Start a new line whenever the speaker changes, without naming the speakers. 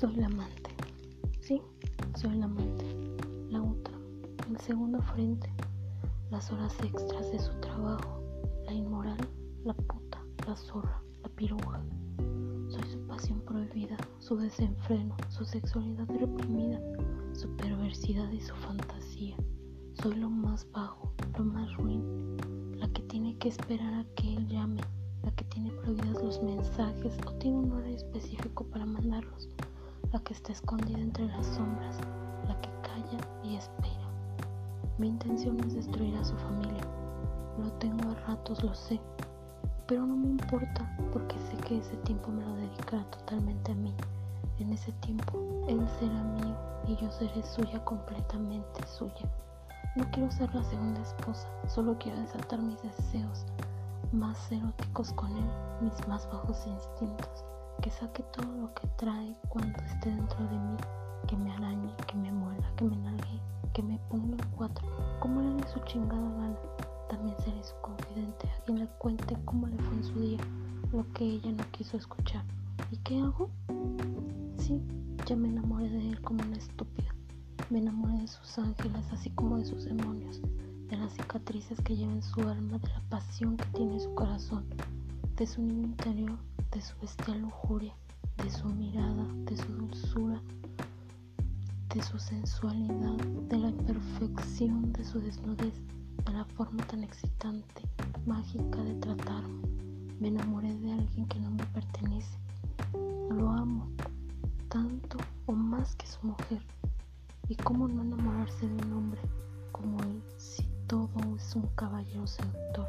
Soy la amante. Sí, soy la amante. La otra. El segundo frente. Las horas extras de su trabajo. La inmoral. La puta. La zorra. La piruja. Soy su pasión prohibida. Su desenfreno. Su sexualidad reprimida. Su perversidad y su fantasía. Soy lo más bajo. Lo más ruin. La que tiene que esperar a que él llame. La que tiene prohibidos los mensajes o tiene un horario específico para que está escondida entre las sombras, la que calla y espera. Mi intención es destruir a su familia. Lo tengo a ratos, lo sé, pero no me importa porque sé que ese tiempo me lo dedicará totalmente a mí. En ese tiempo, él será mío y yo seré suya completamente suya. No quiero ser la segunda esposa, solo quiero desatar mis deseos más eróticos con él, mis más bajos instintos que saque todo lo que trae cuando esté dentro de mí, que me arañe, que me muela, que me nalgue, que me ponga en cuatro, como le dé su chingada gana. También seré su confidente, a quien le cuente cómo le fue en su día, lo que ella no quiso escuchar. ¿Y qué hago? Sí, ya me enamoré de él como una estúpida. Me enamoré de sus ángeles, así como de sus demonios, de las cicatrices que lleva en su alma, de la pasión que tiene en su corazón, de su niño interior de su bestial lujuria, de su mirada, de su dulzura, de su sensualidad, de la imperfección de su desnudez, de la forma tan excitante, mágica de tratarme. Me enamoré de alguien que no me pertenece. Lo amo tanto o más que su mujer. ¿Y cómo no enamorarse de un hombre como él si todo es un caballero seductor?